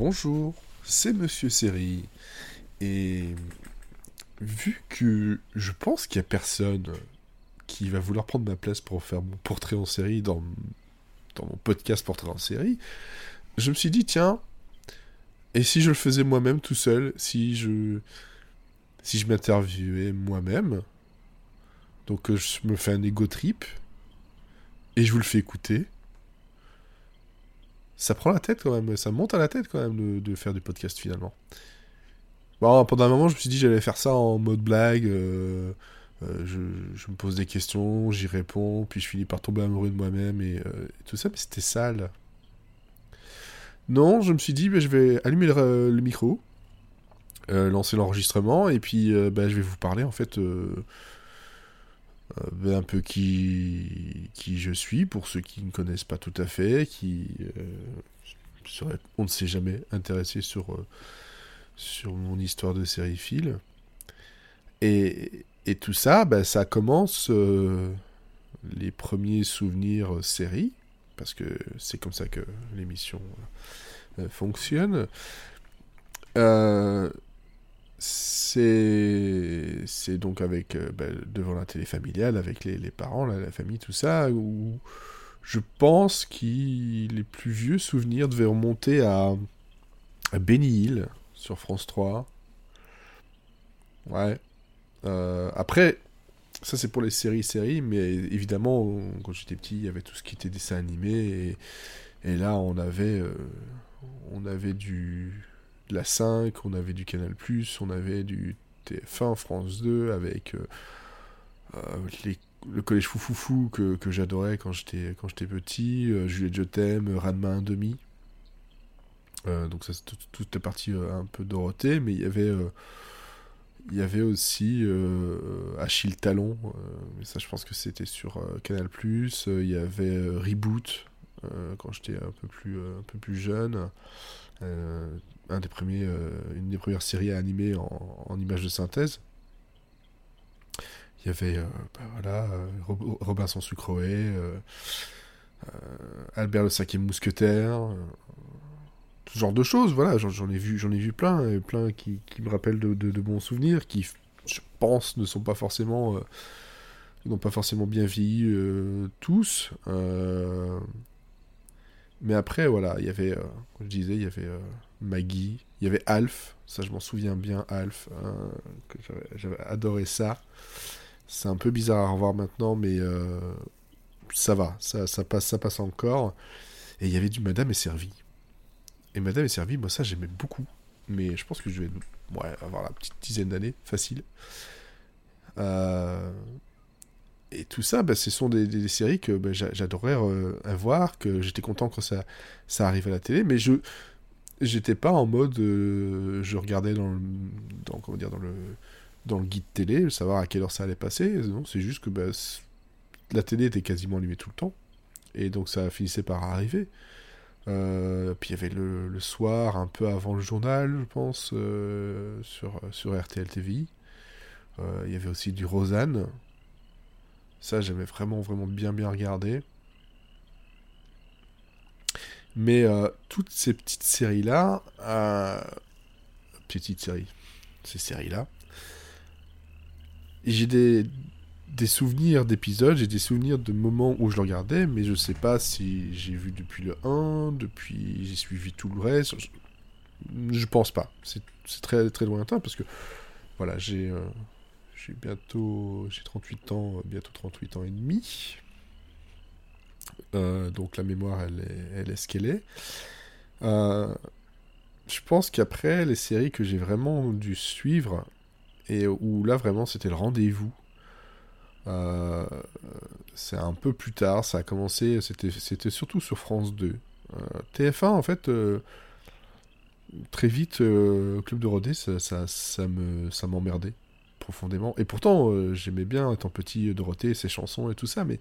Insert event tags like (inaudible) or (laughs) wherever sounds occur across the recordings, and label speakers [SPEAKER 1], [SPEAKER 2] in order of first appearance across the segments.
[SPEAKER 1] Bonjour, c'est Monsieur Série. Et vu que je pense qu'il n'y a personne qui va vouloir prendre ma place pour faire mon portrait en série dans, mon podcast portrait en série, je me suis dit, tiens, et si je le faisais moi-même tout seul, si je, si je m'interviewais moi-même, donc je me fais un ego trip, et je vous le fais écouter, ça prend la tête quand même, ça monte à la tête quand même de, faire du podcast finalement. Bon, pendant un moment, je me suis dit j'allais faire ça en mode blague. Euh, euh, je, me pose des questions, j'y réponds, puis je finis par tomber amoureux de moi-même et, euh, tout ça, mais c'était sale. Non, je me suis dit, bah, je vais allumer le, micro, lancer l'enregistrement, et puis bah, je vais vous parler en fait un peu qui, qui je suis, pour ceux qui ne connaissent pas tout à fait, qui euh, on ne s'est jamais intéressé sur, euh, sur mon histoire de sériephile. Et, et tout ça, bah, ça commence les premiers souvenirs série, parce que c'est comme ça que l'émission fonctionne. Euh, c'est donc avec euh, bah, devant la télé familiale avec les, parents la famille tout ça où je pense que les plus vieux souvenirs devaient remonter à, Benny Hill sur France 3 ouais. Euh, après ça c'est pour les séries séries mais évidemment quand j'étais petit il y avait tout ce qui était dessin animé et, et là on avait euh, on avait du la 5, on avait du Canal+, on avait du TF1, France 2, avec euh, euh, le collège Foufoufou que, j'adorais quand j'étais petit, euh, Juliette Je t'aime, Ranma 1 demi. donc ça c'est toute la partie un peu Dorothée, mais il y avait il y avait aussi Achille Talon, ça je pense que c'était sur Canal+. Il y avait Reboot quand j'étais un peu plus un peu plus jeune un des premiers, euh, une des premières séries animées en, en images de synthèse. Il y avait euh, bah voilà, euh, Robinson Sucroé, Albert le cinquième mousquetaire, ce genre de choses. Voilà, j'en ai vu, j'en ai vu plein, et plein qui, me rappellent de, de, bons souvenirs, qui, je pense, ne sont pas forcément, n'ont pas forcément bien vieilli tous. Mais après, voilà, il y avait, comme je disais, il y avait Maggie, il y avait Alf, ça je m'en souviens bien, Alf, hein, j'avais adoré ça. C'est un peu bizarre à revoir maintenant, mais euh, ça va, ça, ça, passe, ça passe encore. Et il y avait du Madame est servie. Et Madame est servie, moi ça j'aimais beaucoup, mais je pense que je vais avoir la petite dizaine d'années, facile. Euh, et tout ça, bah, ce sont des, séries que bah, j'adorais euh, voir, que j'étais content quand ça, ça arrive à la télé, mais je, j'étais pas en mode euh, je regardais dans le comment dire dans le dans le guide télé savoir à quelle heure ça allait passer. C'est juste que bah, la télé était quasiment allumée tout le temps. Et donc ça finissait par arriver. Euh, puis il y avait le, soir un peu avant le journal je pense sur sur RTL TVI il y avait aussi du Rosanne ça j'aimais vraiment vraiment bien bien regarder mais euh, toutes ces petites séries-là, euh, petites séries, ces séries-là, j'ai des, des souvenirs d'épisodes, j'ai des souvenirs de moments où je le regardais, mais je sais pas si j'ai vu depuis le 1, depuis j'ai suivi tout le reste. Je, je pense pas. C'est très très lointain parce que voilà, j'ai euh, j'ai bientôt j'ai 38 ans, bientôt 38 ans et demi. Euh, donc la mémoire, elle est, elle est ce qu'elle est. Euh, je pense qu'après, les séries que j'ai vraiment dû suivre, et où là vraiment c'était le rendez-vous, euh, c'est un peu plus tard, ça a commencé, c'était surtout sur France 2. TF1, en fait, très vite, Club de Rodé, ça, ça, ça m'emmerdait Et pourtant, j'aimais bien, étant petit, Dorothée, ses chansons et tout ça, mais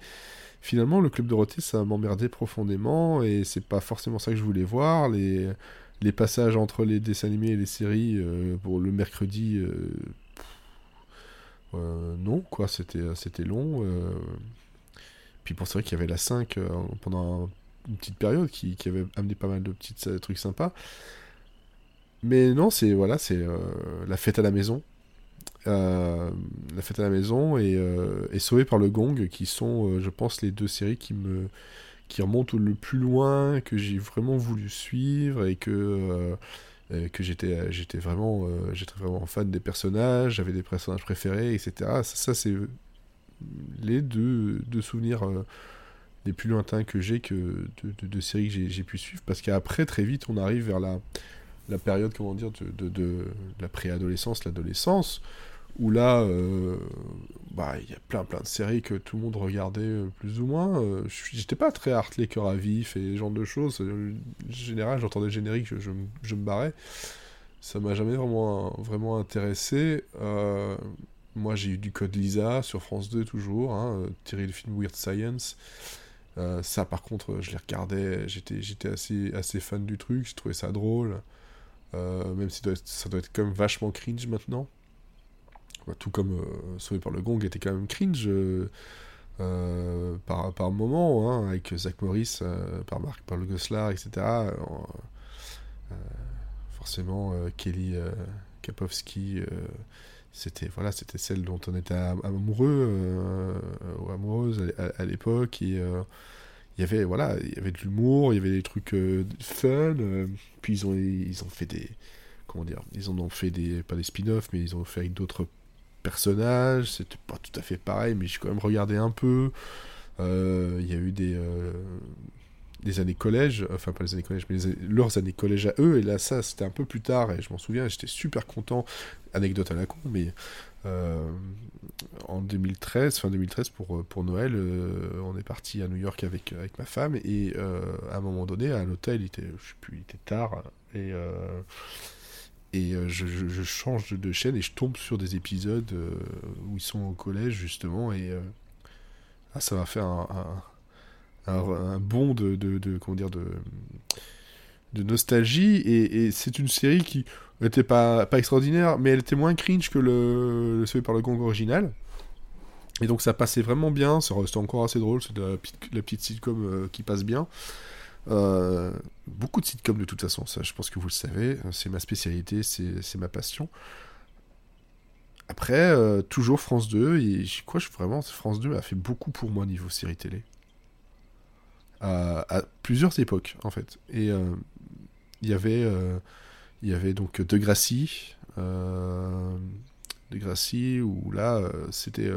[SPEAKER 1] finalement, le Club Dorothée, ça m'emmerdait profondément, et c'est pas forcément ça que je voulais voir. Les, les passages entre les dessins animés et les séries, euh, pour le mercredi, euh, euh, non, quoi, c'était, long. Puis pour c'est vrai qu'il y avait la 5 pendant une petite période qui, qui, avait amené pas mal de petits trucs sympas. mais non, c'est voilà, c'est la fête à la maison. La fête à la maison et, et Sauvé par le Gong, qui sont, je pense, les deux séries qui me qui remontent le plus loin, que j'ai vraiment voulu suivre et que que j'étais vraiment vraiment fan des personnages, j'avais des personnages préférés, etc. Ça, ça c'est les deux, deux souvenirs les plus lointains que j'ai que de, de, séries que j'ai pu suivre parce qu'après très vite on arrive vers la, la période comment dire de, de la préadolescence l'adolescence où là euh, bah il y a plein plein de séries que tout le monde regardait euh, plus ou moins. Euh, j'étais pas très Hartley cœur à vif et ce genre de choses. En général j'entendais le générique je, je, je, me barrais. Ça m'a jamais vraiment vraiment intéressé. Moi j'ai eu du code Lisa sur France 2 toujours hein, tiré le film Weird Science. Euh, ça, par contre, je les regardais, j'étais, j'étais assez, assez fan du truc, je trouvais ça drôle. Euh, même si ça doit, être, quand même vachement cringe maintenant. tout comme euh, Sauvé par le Gong était quand même cringe par, par moment, hein, avec Zach Morris, par Marc Paul Goslar, etc. forcément, Kelly Kapowski c'était voilà celle dont on était amoureux euh, ou amoureuse à, l'époque et euh, il y avait voilà il y avait de l'humour il y avait des trucs euh, fun puis ils ont ils ont fait des comment dire ils en ont fait des pas des spin-offs mais ils ont fait avec d'autres personnages c'était pas tout à fait pareil mais j'ai quand même regardé un peu. Il y a eu des des années collège, enfin pas les années collège, mais leurs années collège à eux, et là ça c'était un peu plus tard, et je m'en souviens, j'étais super content, anecdote à la con, mais euh, en 2013, fin 2013 pour, pour Noël, euh, on est parti à New York avec, avec ma femme, et euh, à un moment donné, à l'hôtel, il était, il était tard, et, et je, je, change de chaîne, et je tombe sur des épisodes où ils sont au collège, justement, et ah, ça m'a fait un un, bond de, de, comment dire de, de nostalgie et, c'est une série qui n'était pas, pas extraordinaire mais elle était moins cringe que le, le par le gong original. Et donc ça passait vraiment bien. Restait encore assez drôle c'est la, la, petite sitcom euh, qui passe bien. Euh, beaucoup de sitcoms de toute façon ça je pense que vous le savez. C'est ma spécialité c'est ma passion. Après, euh, toujours France 2, et je vraiment France 2 a fait beaucoup pour moi niveau série télé. À, plusieurs époques, en fait. Et euh, il y avait euh, il y avait donc De Gracie, euh, De Gracie, où là, c'était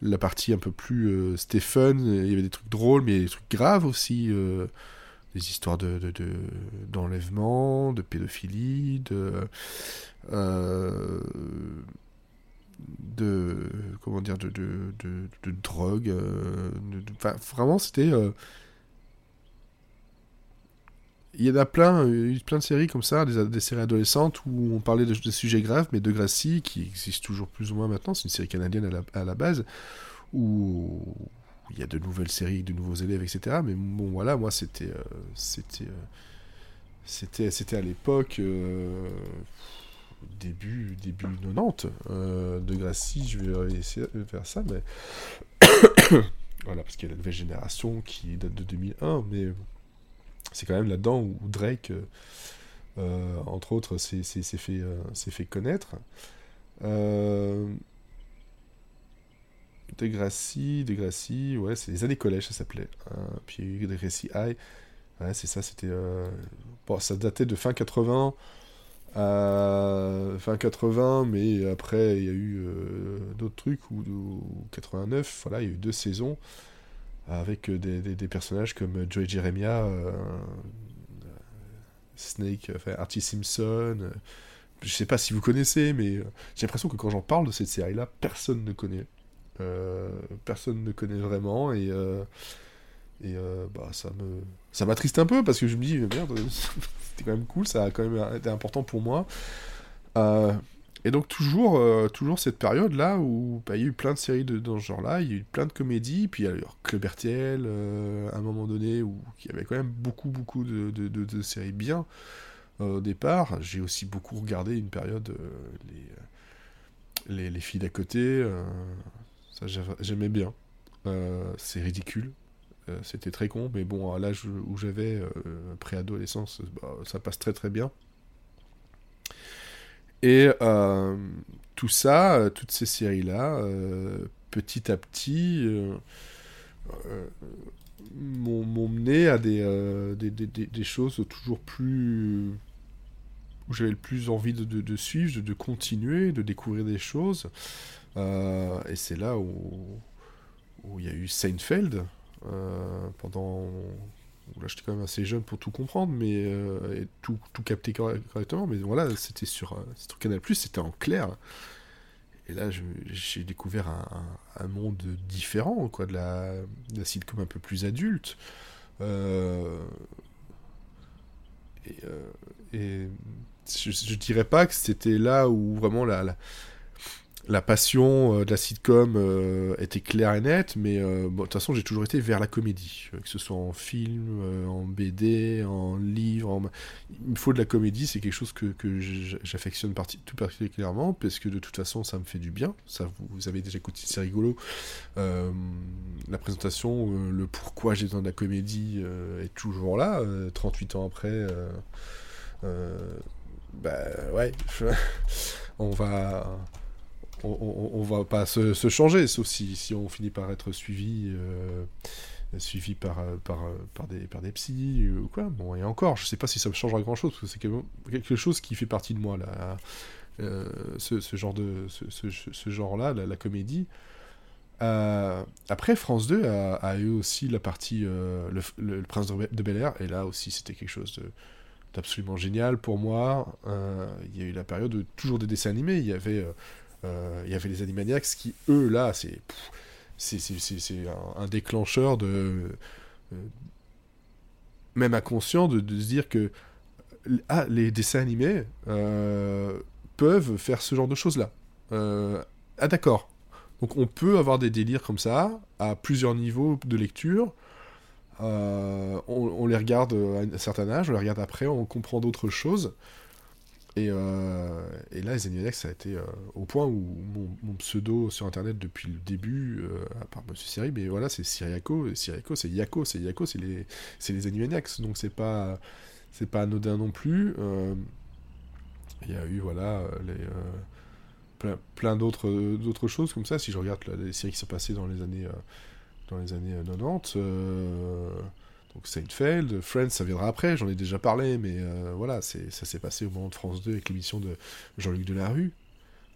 [SPEAKER 1] la partie un peu plus Stephen, il y avait des trucs drôles, mais des trucs graves aussi, des histoires de, d'enlèvement, de, pédophilie, de, de comment dire, de, de, drogue, vraiment c'était il y en a plein, eu plein de séries comme ça, des, séries adolescentes où on parlait de, sujets graves, mais de Gracie, qui existe toujours plus ou moins maintenant, c'est une série canadienne à la, base, où il y a de nouvelles séries, de nouveaux élèves, etc. Mais bon, voilà, moi, c'était. Euh, c'était. Euh, c'était, c'était à l'époque. Euh, début, début 90 de Gracie, je vais essayer de faire ça, mais. (coughs) voilà, parce qu'il y a la nouvelle génération qui date de 2001, mais c'est quand même là-dedans où Drake, euh, euh, entre autres, s'est fait, euh, fait connaître. Degrassi, Degrassi, ouais, c'est les années collège, ça s'appelait. Hein. Puis Degrassi High, ouais, c'est ça, c'était. Bon, ça datait de fin 80 à fin 80, mais après, il y a eu d'autres trucs, ou, ou, 89, voilà, il y a eu deux saisons avec euh, des, personnages comme euh, Joey Jeremiah, euh, Snake, enfin Archie Simpson. je sais pas si vous connaissez, mais j'ai l'impression que quand j'en parle de cette série-là, personne ne connaît. personne ne connaît vraiment et et bah ça me ça m'attriste un peu parce que je me dis merde (laughs) c'était quand même cool ça a quand même été important pour moi et donc toujours, euh, toujours cette période-là où bah, il y a eu plein de séries de, dans ce genre-là, il y a eu plein de comédies, puis il y a eu Club euh, à un moment donné où il y avait quand même beaucoup, beaucoup de, séries bien euh, au départ. J'ai aussi beaucoup regardé une période les, les, les, filles d'à côté, ça j'aimais bien. c'est ridicule, c'était très con, mais bon, à l'âge où j'avais, préadolescence, bah, ça passe très très bien. Et tout ça, toutes ces séries-là, petit à petit, m'ont mené à des, des, choses toujours plus où j'avais le plus envie de, suivre, de, continuer, de découvrir des choses. Euh, et c'est là où, il y a eu Seinfeld, euh, pendant... Là, j'étais quand même assez jeune pour tout comprendre, mais euh, et tout, tout capter correctement. Mais voilà, c'était sur, sur Canal+, c'était en clair. Et là, j'ai découvert un, monde différent, quoi, de la, de sitcom un peu plus adulte. Euh, et, je, je, dirais pas que c'était là où vraiment la, la passion euh, de la sitcom euh, était claire et nette, mais euh, de toute façon, j'ai toujours été vers la comédie, que ce soit en film, en BD, en livre. Il me faut de la comédie, c'est quelque chose que, j'affectionne tout particulièrement, parce que de toute façon, ça me fait du bien. Ça, vous, vous avez déjà écouté, c'est rigolo. la présentation, le pourquoi j'ai besoin de la comédie est toujours là, 38 ans après. bah ouais, (laughs) on va on, on, va pas se, changer, sauf si, si, on finit par être suivi, euh, suivi par, par, par, des, par des psys ou quoi. Bon, et encore, je sais pas si ça changera grand chose, parce que c'est quelque chose qui fait partie de moi, là. Euh, ce, genre de ce, ce genre-là, la, comédie. Euh, après, France 2 a, eu aussi la partie le, Prince de Bel Air, et là aussi c'était quelque chose d'absolument génial pour moi. Il y a eu la période de toujours des dessins animés. Il y avait euh, il y avait les Animaniacs qui, eux, là, c'est c'est un, un, déclencheur de euh, même inconscient de, de, se dire que ah, les dessins animés euh, peuvent faire ce genre de choses là. ah d'accord. Donc on peut avoir des délires comme ça à plusieurs niveaux de lecture. On, on, les regarde à un certain âge, on les regarde après, on comprend d'autres choses. Et, euh, et, là, ça a été euh, au point où mon, pseudo sur internet depuis le début, euh, à part Monsieur Siri, mais voilà, c'est Syriaco, Syriaco, c'est Yako, c'est Yako, c'est les, c'est donc c'est pas, c'est pas anodin non plus. Euh, il y a eu, voilà, les, plein, plein d'autres, d'autres choses comme ça. Si je regarde les séries qui sont passées dans les années, dans les années 90, donc Seinfeld, Friends, ça viendra après, j'en ai déjà parlé, mais euh, voilà, ça s'est passé au moment de France 2 avec l'émission de Jean-Luc Delarue,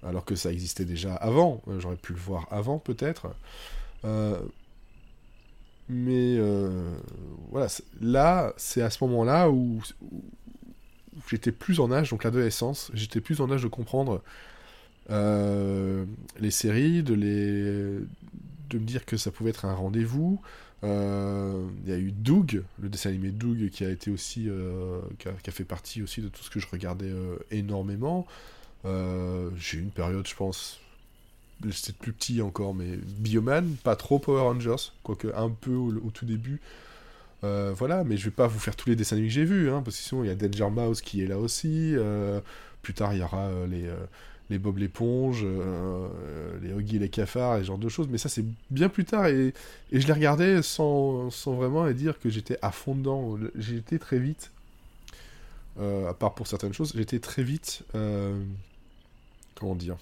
[SPEAKER 1] alors que ça existait déjà avant, euh, j'aurais pu le voir avant peut-être. Euh, mais voilà, là, c'est à ce moment-là où, j'étais plus en âge, donc l'adolescence, j'étais plus en âge de comprendre les séries, de me dire que ça pouvait être un rendez-vous, euh, il y a eu Doug, le dessin animé Doug, qui a été aussi, euh, qui a, fait partie aussi de tout ce que je regardais euh, énormément. J'ai eu une période, je pense, c'était plus petit encore, mais Bioman, pas trop Power Rangers, quoique un peu au, tout début. Voilà, mais je vais pas vous faire tous les dessins animés que j'ai vus, hein, parce que sinon il y a Danger Mouse qui est là aussi. Plus tard, il y aura les, les Bob l'éponge, euh, les Huggy les cafards, et ce genre de choses. Mais ça, c'est bien plus tard. Et, et je les regardais sans, sans vraiment dire que j'étais à fond dedans. J'étais très vite, euh, à part pour certaines choses, j'étais très vite. Euh, comment dire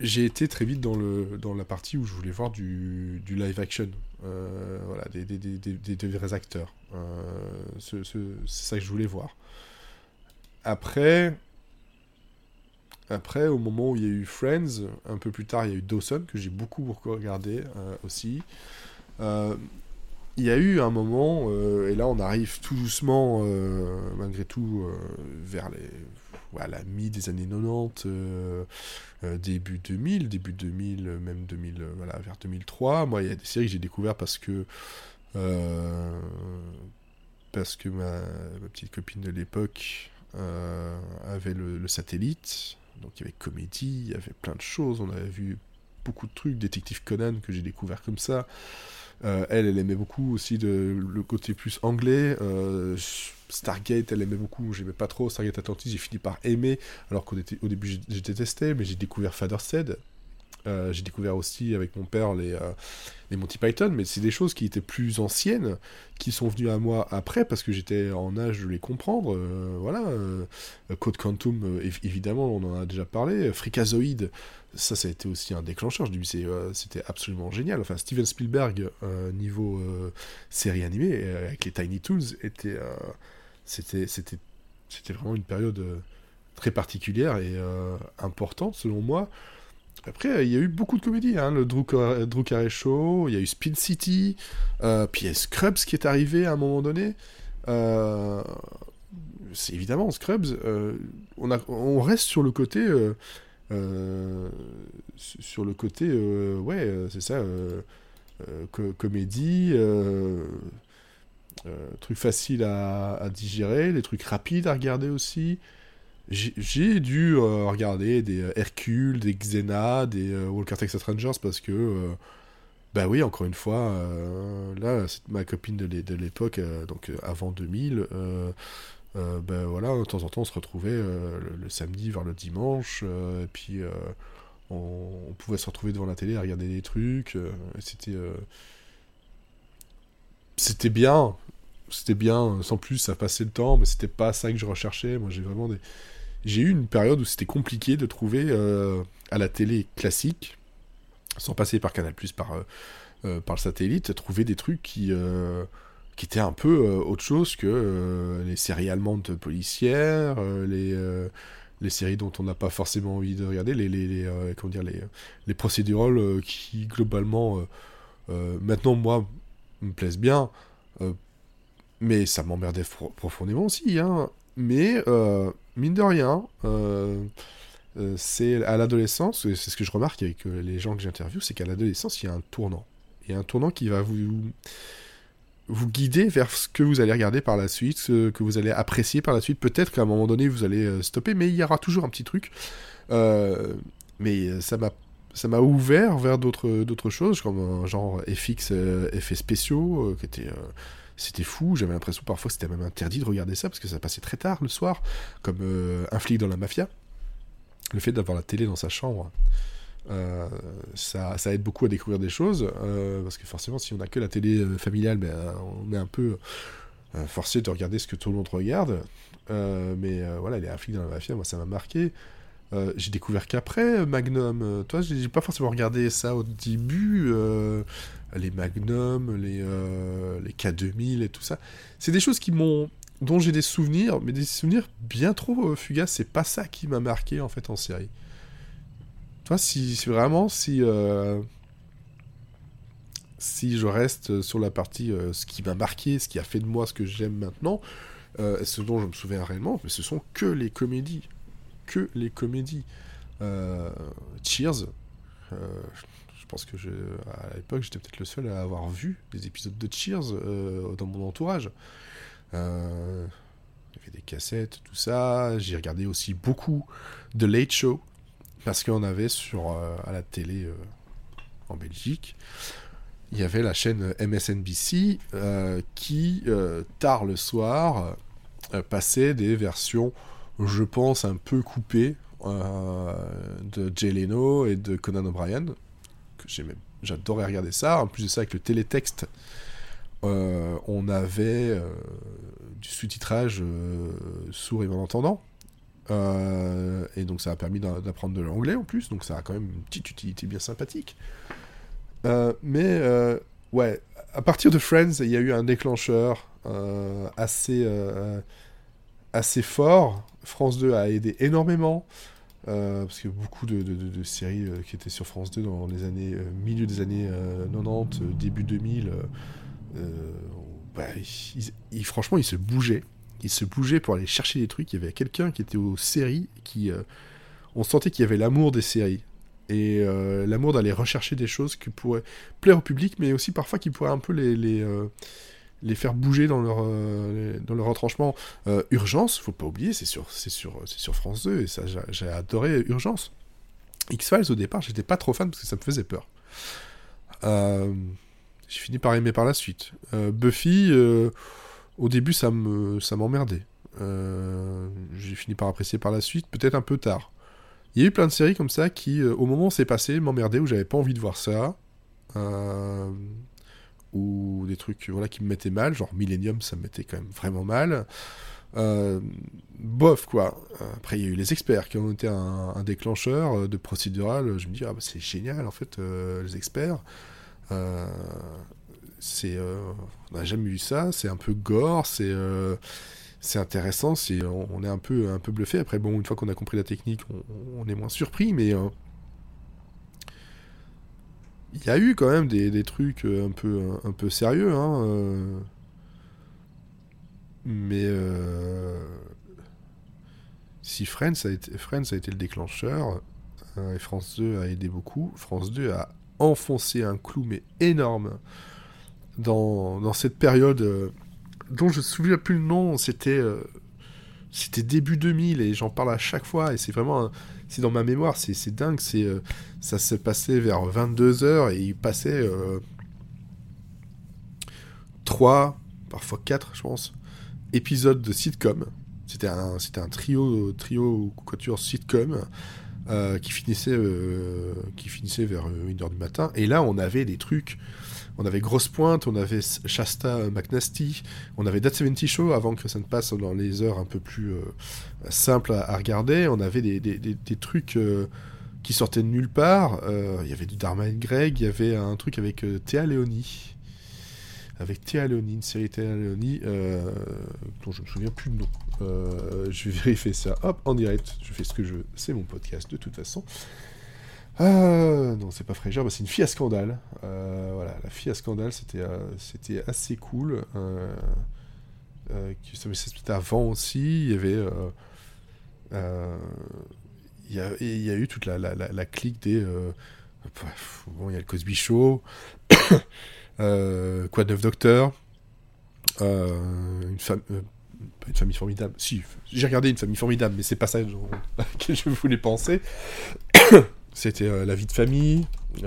[SPEAKER 1] J'ai été très vite dans, le, dans la partie où je voulais voir du, du live action. Euh, voilà, des, des, des vrais acteurs. c'est ça que je voulais voir. Après, après, au moment où il y a eu Friends, un peu plus tard, il y a eu Dawson, que j'ai beaucoup, beaucoup regardé euh, aussi. Euh, il y a eu un moment, euh, et là on arrive tout doucement, malgré tout, vers voilà, mi des années 90, début 2000, début 2000, même 2000, voilà, vers 2003. Moi, il y a des séries que j'ai découvert parce que parce que ma, petite copine de l'époque avait le satellite donc il y avait comédie, il y avait plein de choses, on avait vu beaucoup de trucs, Détective Conan que j'ai découvert comme ça. Euh, elle, elle aimait beaucoup aussi le côté plus anglais. Euh, Stargate, elle aimait beaucoup. J'aimais pas trop Stargate Atlantis. J'ai fini par aimer, alors qu'au début j'ai détesté, mais j'ai découvert Father Said. Euh, j'ai découvert aussi avec mon père les, euh, les Monty Python, mais c'est des choses qui étaient plus anciennes, qui sont venues à moi après, parce que j'étais en âge de les comprendre. Euh, voilà, Code Quantum, évidemment, on en a déjà parlé. Freakazoid, ça, ça a été aussi un déclencheur. Je dis, c'était absolument génial. Enfin, Steven Spielberg, niveau série animée, avec les Tiny Toons, était, c'était, c'était, c'était vraiment une période très particulière et importante, selon moi. Après, il y a eu beaucoup de comédies, hein, le Drew, Carey Show, il y a eu Spin City, euh, puis il y a Scrubs qui est arrivé à un moment donné. Euh, c'est évidemment Scrubs, euh, on, reste sur le côté, sur le côté, ouais, c'est ça, comédie, trucs faciles à, à, digérer, des trucs rapides à regarder aussi j'ai dû euh, regarder des euh, Hercule, des Xena, des euh, Walker Texas Rangers parce que, bah oui, encore une fois, là, c'est ma copine de l'époque, donc avant 2000. ben voilà, de temps en temps, on se retrouvait le, samedi vers le dimanche, et puis on, pouvait se retrouver devant la télé à regarder des trucs. c'était c'était bien, c'était bien, sans plus, ça passait le temps, mais c'était pas ça que je recherchais. Moi, j'ai vraiment des, j'ai eu une période où c'était compliqué de trouver euh, à la télé classique, sans passer par Canal+, par, euh, euh, par le satellite, trouver des trucs qui, qui étaient un peu autre chose que les séries allemandes policières, les, les séries dont on n'a pas forcément envie de regarder, les, les, comment dire, les, les procédurales qui, globalement, maintenant, moi, me plaisent bien, mais ça m'emmerdait profondément aussi, hein. Mais mine de rien, euh, euh, c'est à l'adolescence, c'est ce que je remarque avec euh, les gens que j'interviewe, c'est qu'à l'adolescence, il y a un tournant. Il y a un tournant qui va vous, vous guider vers ce que vous allez regarder par la suite, ce que vous allez apprécier par la suite. Peut-être qu'à un moment donné, vous allez stopper, mais il y aura toujours un petit truc. mais ça m'a ça m'a ouvert vers d'autres d'autres choses comme genre FX effets spéciaux qui étaient c'était fou, j'avais l'impression parfois c'était même interdit de regarder ça parce que ça passait très tard le soir, comme euh, un flic dans la mafia. Le fait d'avoir la télé dans sa chambre, euh, ça, ça, aide beaucoup à découvrir des choses, euh, parce que forcément, si on n'a que la télé familiale, ben, on est un peu forcé de regarder ce que tout le monde regarde. mais voilà, les un flic dans la mafia, moi, ça m'a marqué. J'ai découvert qu'après Magnum, toi j'ai pas forcément regardé ça au début, les Magnum, les, euh, les K2000 et tout ça. C'est des choses qui m'ont dont j'ai des souvenirs, mais des souvenirs bien trop euh, fugaces. C'est pas ça qui m'a marqué en fait en série. Toi, si, vraiment, si euh, si je reste sur la partie ce qui m'a marqué, ce qui a fait de moi ce que j'aime maintenant, ce dont je me souviens réellement, mais ce sont que les comédies, que les comédies. Cheers, je pense que à l'époque, j'étais peut-être le seul à avoir vu des épisodes de Cheers euh, dans mon entourage. Euh, il y avait des cassettes, tout ça. J'ai regardé aussi beaucoup de Late Show parce qu'on avait sur euh, à la télé en Belgique, il y avait la chaîne MSNBC qui tard le soir passait des versions, je pense, un peu coupées de Jay Leno et de Conan O'Brien j'adorais regarder ça. En plus de ça, avec le télétexte, euh, on avait euh, du sous-titrage euh, sourd et malentendant. et donc ça a permis d'apprendre de l'anglais en plus, donc ça a quand même une petite utilité bien sympathique. mais ouais, à partir de Friends, il y a eu un déclencheur assez, assez fort. France 2 a aidé énormément. Euh, parce que beaucoup de, séries euh, qui étaient sur France 2 dans les années euh, milieu des années 90, début 2000, bah, franchement, ils se bougeaient. Ils se bougeaient pour aller chercher des trucs. Il y avait quelqu'un qui était aux séries, qui, on sentait qu'il y avait l'amour des séries et l'amour d'aller rechercher des choses qui pourraient plaire au public, mais aussi parfois qui pourraient un peu les, les, les faire bouger dans leur, euh, dans leur retranchement. Euh, Urgence, faut pas oublier, c'est sur, sur, sur France 2, et ça, j'ai adoré Urgence. X-Files, au départ, j'étais pas trop fan parce que ça me faisait peur. Euh, j'ai fini par aimer par la suite. Buffy, au début, ça, me, ça m'emmerdait. j'ai fini par apprécier par la suite, peut-être un peu tard. Il y a eu plein de séries comme ça qui, au moment où c'est passé, m'emmerdaient, où j'avais pas envie de voir ça. Ou des trucs voilà, qui me mettaient mal, genre Millennium, ça me mettait quand même vraiment mal. Euh, bof, quoi. Après, il y a eu les experts qui ont été un, déclencheur euh, de procédural. Je me dis, ah, bah, c'est génial, en fait, euh, les experts. c'est, on n'a jamais vu ça. C'est un peu gore, c'est, c'est intéressant. C'est, on, est un peu, un peu bluffé. Après, bon, une fois qu'on a compris la technique, on, est moins surpris, mais il y a eu quand même des, trucs un peu, un, peu sérieux. Hein, mais euh, si Friends a, été, Friends a été le déclencheur, et France 2 a aidé beaucoup, France 2 a enfoncé un clou, mais énorme, dans, cette période euh, dont je ne me souviens plus le nom, c'était euh, c'était début 2000 et j'en parle à chaque fois et c'est vraiment c'est dans ma mémoire c'est dingue c'est ça se passait vers 22h et il passait 3 parfois 4 je pense épisode de sitcom. C'était un, un trio, trio quatuor sitcom euh, qui, finissait, euh, qui finissait vers 1h du matin. Et là, on avait des trucs. On avait Grosse Pointe, on avait Shasta McNasty, on avait That 70 Show avant que ça ne passe dans les heures un peu plus euh, simples à, regarder. On avait des, trucs qui sortaient de nulle part. Il y avait du Dharma Greg, il y avait un truc avec Théa Léonie avec Théa Leoni, une série Théa Leoni, euh, dont je me souviens plus le nom. Euh, je vais vérifier ça, hop, en direct, je fais ce que je veux, c'est mon podcast de toute façon. Euh, non, c'est pas Frégère, bah, c'est une fille à scandale. Euh, voilà, la fille à scandale, c'était c'était assez cool. c'était avant aussi, il y avait... il y, a, eu toute la, la, clique des... bon, il y a le Cosby Show. (coughs) Euh, quoi de neuf docteur euh, une, euh, une famille formidable. Si, j'ai regardé une famille formidable, mais c'est pas ça (laughs) que je voulais penser. (coughs) C'était la vie de famille. Il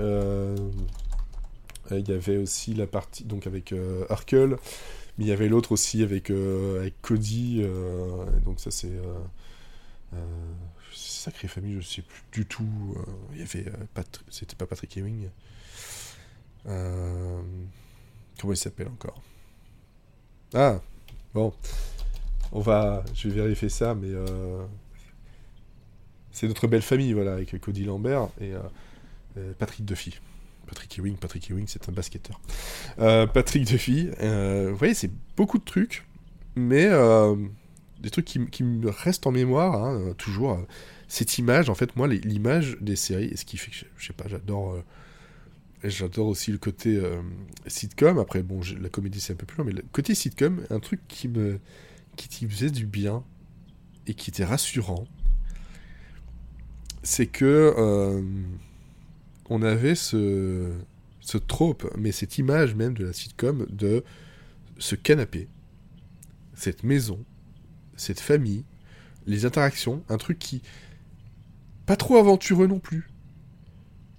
[SPEAKER 1] y avait aussi la partie donc avec Arkle, mais il y avait l'autre aussi avec, avec Cody. donc ça c'est sacrée famille, je sais plus du tout. Il y avait c'était pas Patrick Ewing. Euh, comment il s'appelle encore? Ah, bon. On va. Je vais vérifier ça, mais. Euh, c'est notre belle famille, voilà, avec Cody Lambert et euh, Patrick Duffy. Patrick Ewing, Patrick Ewing, c'est un basketteur. Patrick Duffy, vous voyez, c'est beaucoup de trucs, mais des trucs qui, me restent en mémoire, hein, toujours. cette image, en fait, moi, l'image des séries, et ce qui fait que, je sais pas, j'adore J'adore aussi le côté euh, sitcom. Après, bon, la comédie c'est un peu plus long, mais le côté sitcom, un truc qui me, qui, faisait du bien et qui était rassurant, c'est que euh, on avait ce, ce trope, mais cette image même de la sitcom de ce canapé, cette maison, cette famille, les interactions, un truc qui pas trop aventureux non plus.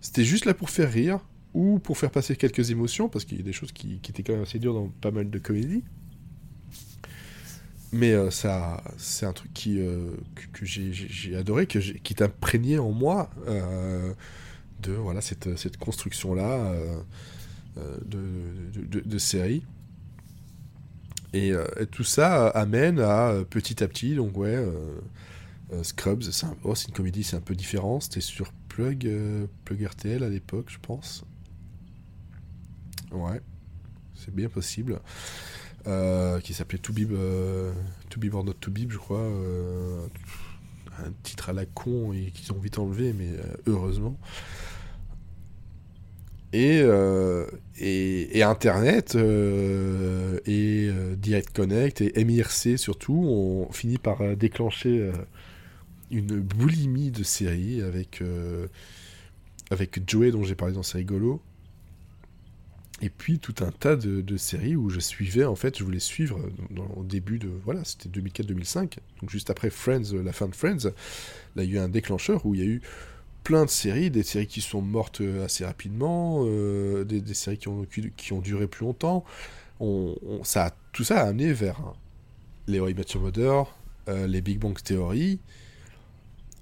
[SPEAKER 1] C'était juste là pour faire rire, ou pour faire passer quelques émotions, parce qu'il y a des choses qui, étaient quand même assez dures dans pas mal de comédies. Mais euh, ça, c'est un truc euh, que, j'ai adoré, qui est imprégné en moi euh, de voilà, cette, construction-là de, série. Et, tout ça amène à petit à petit, donc ouais, Scrubs, c'est oh, une comédie, c'est un peu différent. C'était sur Plug, Plug RTL à l'époque, je pense. Ouais, c'est bien possible. Euh, qui s'appelait To Be, euh, or Not To Be, je crois. Euh, un titre à la con et qu'ils ont vite enlevé, mais heureusement. Et, et, et, Internet et Direct Connect et MIRC surtout ont fini par déclencher une boulimie de séries avec, avec Joey dont j'ai parlé dans C'est rigolo et puis tout un tas de, séries où je suivais, en fait, je voulais suivre au début de, voilà, c'était 2004-2005, donc juste après Friends, la fin de Friends, il y a eu un déclencheur où il y a eu plein de séries, des séries qui sont mortes euh, assez rapidement, euh, des, séries qui ont, duré plus longtemps. On, ça tout ça a amené vers les Roy Matthew Mother, euh, les Big Bang Theory,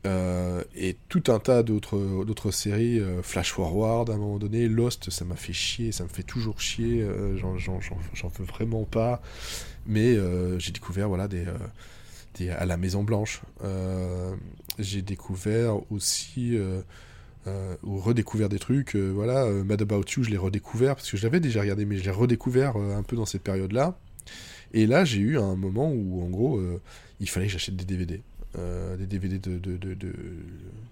[SPEAKER 1] Euh, et tout un tas d'autres d'autres séries, euh, Flash Forward à un moment donné, Lost, ça m'a fait chier, ça me fait toujours chier, euh, j'en veux vraiment pas. Mais j'ai découvert voilà des, des, à la Maison Blanche. j'ai découvert aussi ou redécouvert des trucs. voilà, Mad About You, je l'ai redécouvert parce que je l'avais déjà regardé, mais je l'ai redécouvert un peu dans cette période-là. Et là, j'ai eu un moment où en gros, il fallait que j'achète des DVD. Euh, des DVD de, de,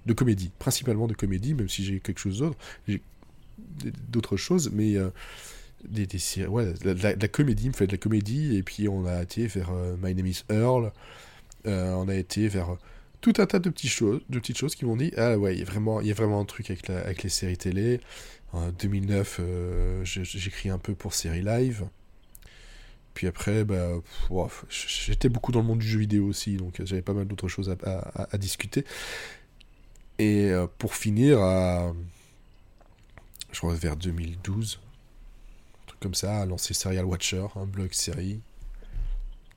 [SPEAKER 1] de, comédie, principalement de comédie, même si j'ai quelque chose d'autre, d'autres choses, mais euh, des, ouais, la, comédie me fait de la comédie, et puis on a été vers euh, My Name is Earl, on a été vers tout un tas de petites choses, de petites choses qui m'ont dit ah ouais il y a vraiment il y a vraiment un truc avec, la, avec les séries télé. En 2009, j'écris un peu pour Série Live. Puis après, bah, j'étais beaucoup dans le monde du jeu vidéo aussi, donc j'avais pas mal d'autres choses à, discuter. Et euh, pour finir, à, je crois vers 2012, un truc comme ça, à lancer Serial Watcher, un blog série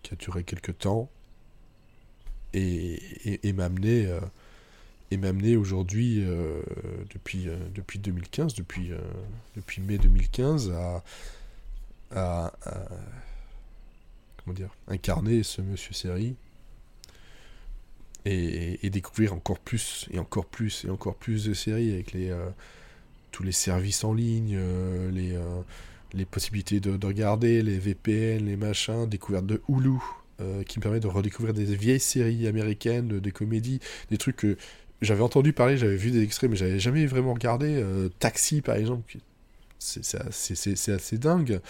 [SPEAKER 1] qui a duré quelques temps et, et, m'a amené et aujourd'hui euh, depuis euh, depuis 2015 depuis depuis mai 2015 à dire, incarner ce monsieur série et, découvrir encore plus et encore plus et encore plus de séries avec les euh, tous les services en ligne, euh, les, euh, les possibilités de, regarder, les VPN, les machins, découverte de Hulu qui me permet de redécouvrir des vieilles séries américaines, des comédies, des trucs que j'avais entendu parler, j'avais vu des extraits, mais j'avais jamais vraiment regardé. Taxi, par exemple, c'est assez dingue.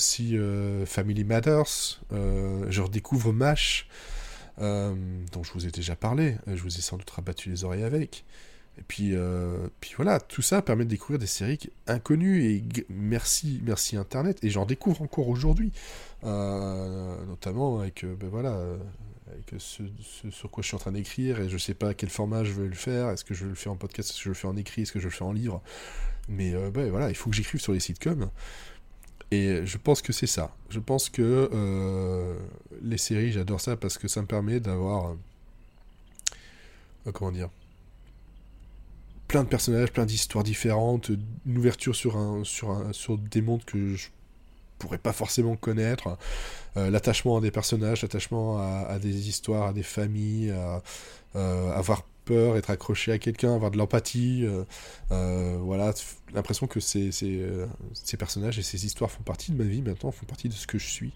[SPEAKER 1] Aussi euh, Family Matters. Euh, je redécouvre MASH, dont je vous ai déjà parlé. Je vous ai sans doute rabattu les oreilles avec. Et puis, puis voilà, tout ça permet de découvrir des séries inconnues. Et merci, merci Internet. Et j'en découvre encore aujourd'hui. notamment avec, ben voilà, avec ce, sur quoi je suis en train d'écrire. Et je sais pas quel format je veux le faire. Est-ce que je veux le faire en podcast Est-ce que je le faire en écrit Est-ce que je le faire en livre mais euh, ben voilà, il faut que j'écrive sur les sitcoms. Et je pense que c'est ça. Je pense que euh, les séries, j'adore ça parce que ça me permet d'avoir. Euh, comment dire Plein de personnages, plein d'histoires différentes, une ouverture sur, un, sur, un, sur des mondes que je pourrais pas forcément connaître. l'attachement à des personnages, l'attachement à, des histoires, à des familles, à, avoir être accroché à quelqu'un, avoir de l'empathie. Euh, euh, voilà, l'impression que ces, euh, ces, personnages et ces histoires font partie de ma vie maintenant, font partie de ce que je suis.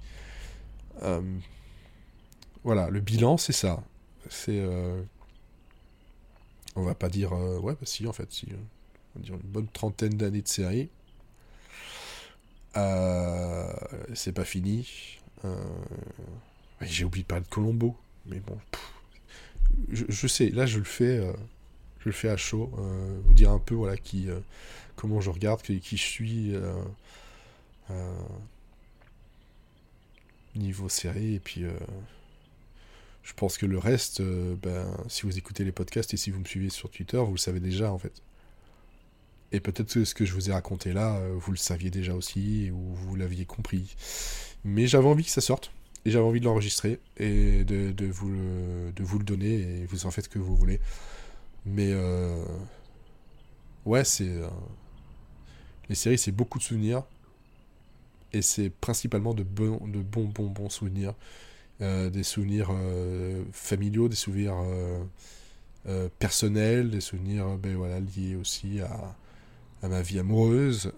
[SPEAKER 1] voilà, le bilan, c'est ça. C'est. on va pas dire. ouais, bah si, en fait, si. on va dire une bonne trentaine d'années de série. c'est pas fini. J'ai oublié de parler de Colombo. Mais bon, je, sais, là je le fais, euh, je le fais à chaud, euh, vous dire un peu voilà qui, euh, comment je regarde, qui, je suis niveau série et puis je pense que le reste, ben, si vous écoutez les podcasts et si vous me suivez sur Twitter, vous le savez déjà en fait. Et peut-être que ce que je vous ai raconté là, vous le saviez déjà aussi, ou vous l'aviez compris. Mais j'avais envie que ça sorte et j'avais envie de l'enregistrer et de, de, vous le, de vous le donner et vous en faites ce que vous voulez. Mais euh, ouais, c'est. Euh, les séries, c'est beaucoup de souvenirs. Et c'est principalement de bons, de bons, bons, bons souvenirs. Euh, des souvenirs familiaux, des souvenirs personnels, des souvenirs ben, voilà, liés aussi à, à ma vie amoureuse.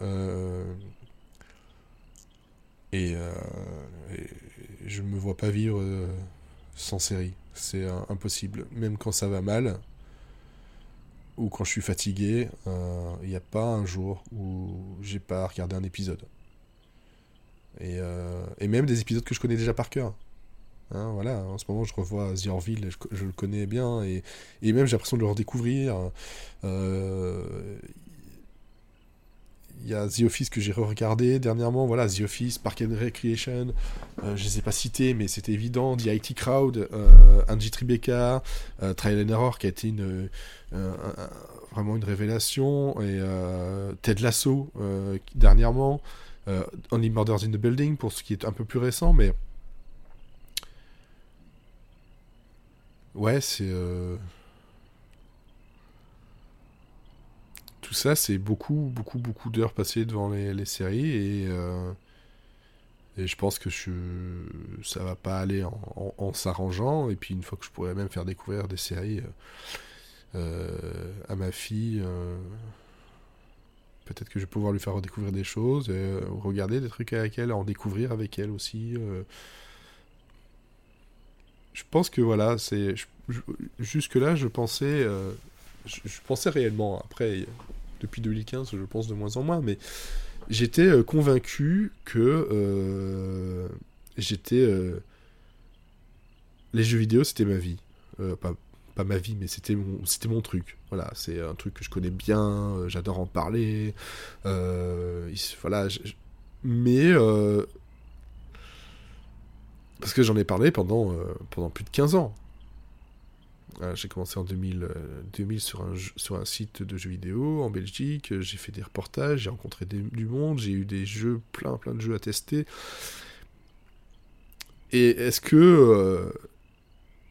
[SPEAKER 1] Et, et, je me vois pas vivre euh, sans série. C'est euh, impossible. Même quand ça va mal, ou quand je suis fatigué, euh, il n'y a pas un jour où j'ai pas regardé un épisode. Et, et, même des épisodes que je connais déjà par cœur. Hein, voilà, en ce moment je revois The Orville, je, le connais bien, et, même j'ai l'impression de le redécouvrir. Y a The Office que j'ai re-regardé dernièrement. Voilà, The Office, Park and Recreation. Euh, je les ai pas cités, mais c'était évident. The IT Crowd, euh, Angie Tribeca, euh, Trial and Error qui a été une, vraiment une révélation. Et Ted Lasso dernièrement. Only Murders in the Building pour ce qui est un peu plus récent, mais ouais, c'est. Tout ça, c'est beaucoup, beaucoup, beaucoup d'heures passées devant les, séries et. euh, Et je pense que je... ça va pas aller en, s'arrangeant. Et puis une fois que je pourrais même faire découvrir des séries euh, euh, à ma fille, peut-être que je vais pouvoir lui faire redécouvrir des choses, regarder des trucs avec elle, en découvrir avec elle aussi. Je pense que voilà, c'est je- jusque-là, je pensais, je pensais réellement. Après, depuis 2015, je pense de moins en moins, mais j'étais euh, convaincu que euh, j'étais euh, les jeux vidéo, c'était ma vie. Pas, pas ma vie, mais c'était mon, c'était mon truc. Voilà, c'est un truc que je connais bien, j'adore en parler. il- voilà, mais parce que j'en ai parlé pendant, pendant plus de 15 ans. Euh, j'ai commencé en 2000, euh, 2000 sur, un, sur un site de jeux vidéo en Belgique. euh, J'ai fait des reportages, j'ai rencontré du monde, j'ai eu des jeux, plein, plein de jeux à tester. Et est-ce que, euh,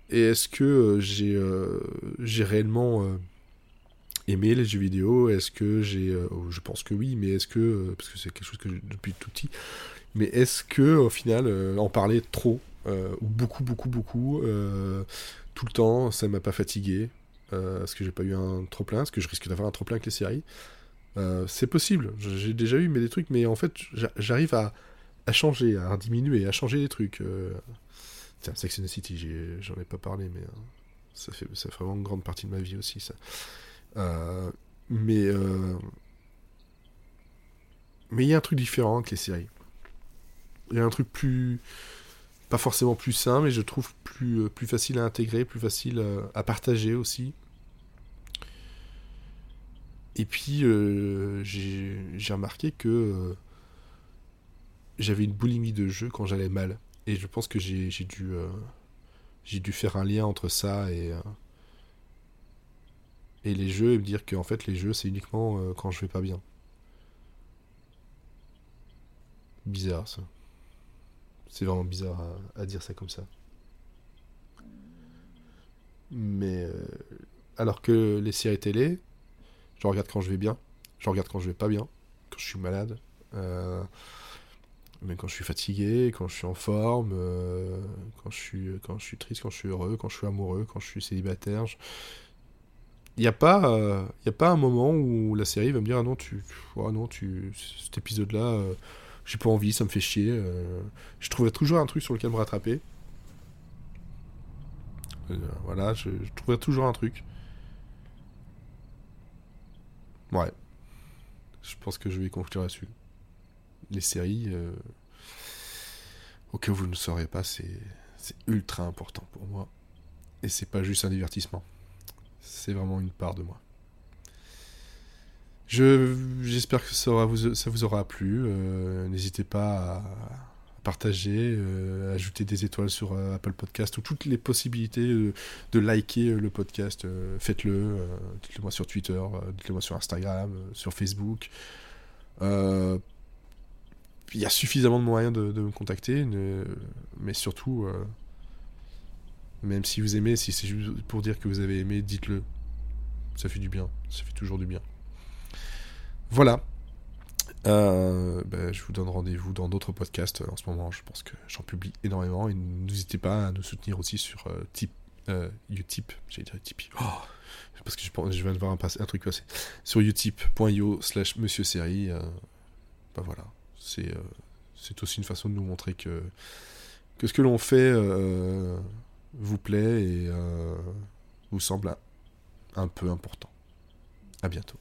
[SPEAKER 1] et est-ce que euh, j'ai, euh, j'ai réellement euh, aimé les jeux vidéo? Est-ce que j'ai, euh, oh, je pense que oui, mais est-ce que, euh, parce que c'est quelque chose que j'ai depuis tout petit, mais est-ce que au final euh, en parler trop euh, ou beaucoup, beaucoup, beaucoup euh, tout le temps, ça m'a pas fatigué euh, Est-ce que j'ai pas eu un trop plein Est-ce que je risque d'avoir un trop plein avec les séries Euh, C'est possible. J'ai déjà eu mais des trucs, mais en fait, j'a- j'arrive à, changer, à diminuer, à changer les trucs. euh. Tiens, Sex and the City, j'en ai pas parlé, mais euh, ça, fait, ça fait vraiment une grande partie de ma vie aussi, ça. Mais mais il y a un truc différent avec les séries. Il y a un truc plus pas forcément plus sain, mais je trouve plus, euh, plus facile à intégrer, plus facile euh, à partager aussi. Et puis, euh, j'ai remarqué que j'avais une boulimie de jeu quand j'allais mal. Et je pense que j'ai dû, dû faire un lien entre ça et, et les jeux et me dire qu'en fait, les jeux, c'est uniquement quand je vais pas bien. Bizarre, ça. C'est vraiment bizarre à, dire ça comme ça. Mais euh, alors que les séries télé, je regarde quand je vais bien, je regarde quand je vais pas bien, quand je suis malade, euh, mais quand je suis fatigué, quand je suis en forme, euh, quand je suis quand je suis triste, quand je suis heureux, quand je suis amoureux, quand je suis célibataire. Il n'y a pas euh, a pas un moment où la série va me dire ah non tu ah non tu cet épisode là j'ai pas envie, ça me fait chier. euh, je trouvais toujours un truc sur lequel me rattraper. Euh, voilà, je, je trouvais toujours un truc. Ouais. Je pense que je vais conclure là-dessus. Les séries, euh, au cas où vous ne saurez pas, c'est ultra important pour moi. Et c'est pas juste un divertissement. C'est vraiment une part de moi. Je j'espère que ça, aura vous, ça vous aura plu. euh, N'hésitez pas à partager, euh, ajouter des étoiles sur euh, Apple Podcast ou toutes les possibilités de liker euh, le podcast. Faites-le. dites-le moi sur Twitter, dites-le moi sur Instagram, sur Facebook. Il y a suffisamment de moyens de, me contacter, mais surtout, même si vous aimez, si c'est juste pour dire que vous avez aimé, dites-le. Ça fait du bien. Ça fait toujours du bien. Voilà. Euh, ben, je vous donne rendez-vous dans d'autres podcasts. En ce moment, je pense que j'en publie énormément. Et n'hésitez pas à nous soutenir aussi sur euh, euh, Utip. J'allais dire Tipeee. Oh, parce que je, pense- je viens de voir un, un truc passer. Sur utip.io slash monsieur série. Euh, ben voilà. C'est euh, c'est aussi une façon de nous montrer que, que ce que l'on fait euh, vous plaît et euh, vous semble un peu important. À bientôt.